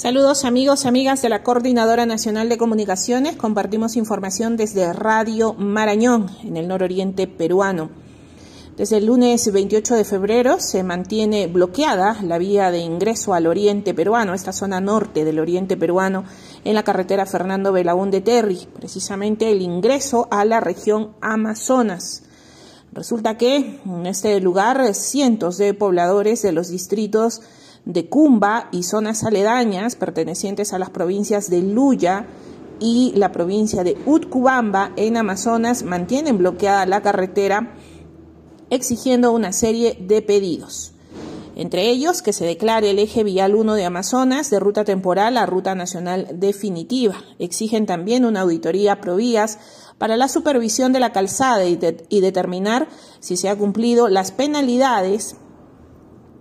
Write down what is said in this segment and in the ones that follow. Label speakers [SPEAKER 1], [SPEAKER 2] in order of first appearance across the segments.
[SPEAKER 1] Saludos amigos, amigas de la Coordinadora Nacional de Comunicaciones. Compartimos información desde Radio Marañón, en el nororiente peruano. Desde el lunes 28 de febrero se mantiene bloqueada la vía de ingreso al oriente peruano, esta zona norte del oriente peruano, en la carretera Fernando Belaúnde Terry, precisamente el ingreso a la región Amazonas. Resulta que en este lugar cientos de pobladores de los distritos de Cumba y zonas aledañas pertenecientes a las provincias de Luya y la provincia de Utcubamba en Amazonas mantienen bloqueada la carretera exigiendo una serie de pedidos. Entre ellos, que se declare el eje vial 1 de Amazonas de ruta temporal a ruta nacional definitiva. Exigen también una auditoría provías para la supervisión de la calzada y, y determinar si se han cumplido las penalidades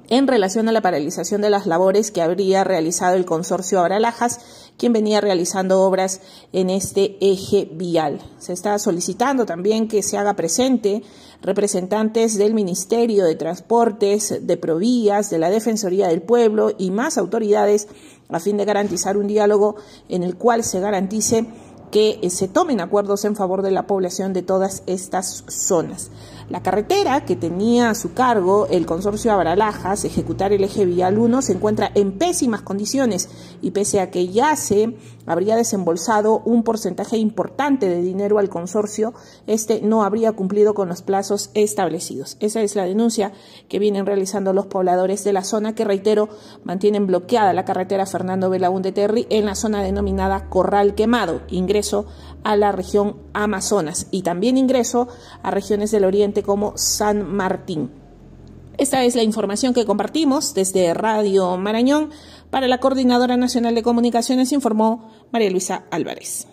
[SPEAKER 1] en relación a la paralización de las labores que habría realizado el consorcio Abralajas, quien venía realizando obras en este eje vial. Se está solicitando también que se haga presente representantes del Ministerio de Transportes, de Provías, de la Defensoría del Pueblo y más autoridades a fin de garantizar un diálogo en el cual se garantice que se tomen acuerdos en favor de la población de todas estas zonas. La carretera que tenía a su cargo el consorcio Abralajas, ejecutar el eje vial 1, se encuentra en pésimas condiciones y pese a que ya se habría desembolsado un porcentaje importante de dinero al consorcio, este no habría cumplido con los plazos establecidos. Esa es la denuncia que vienen realizando los pobladores de la zona que, reitero, mantienen bloqueada la carretera Fernando Belaúnde Terry en la zona denominada Corral Quemado, ingreso a la región Amazonas y también ingreso a regiones del oriente como San Martín. Esta es la información que compartimos desde Radio Marañón. Para la Coordinadora Nacional de Comunicaciones informó María Luisa Álvarez.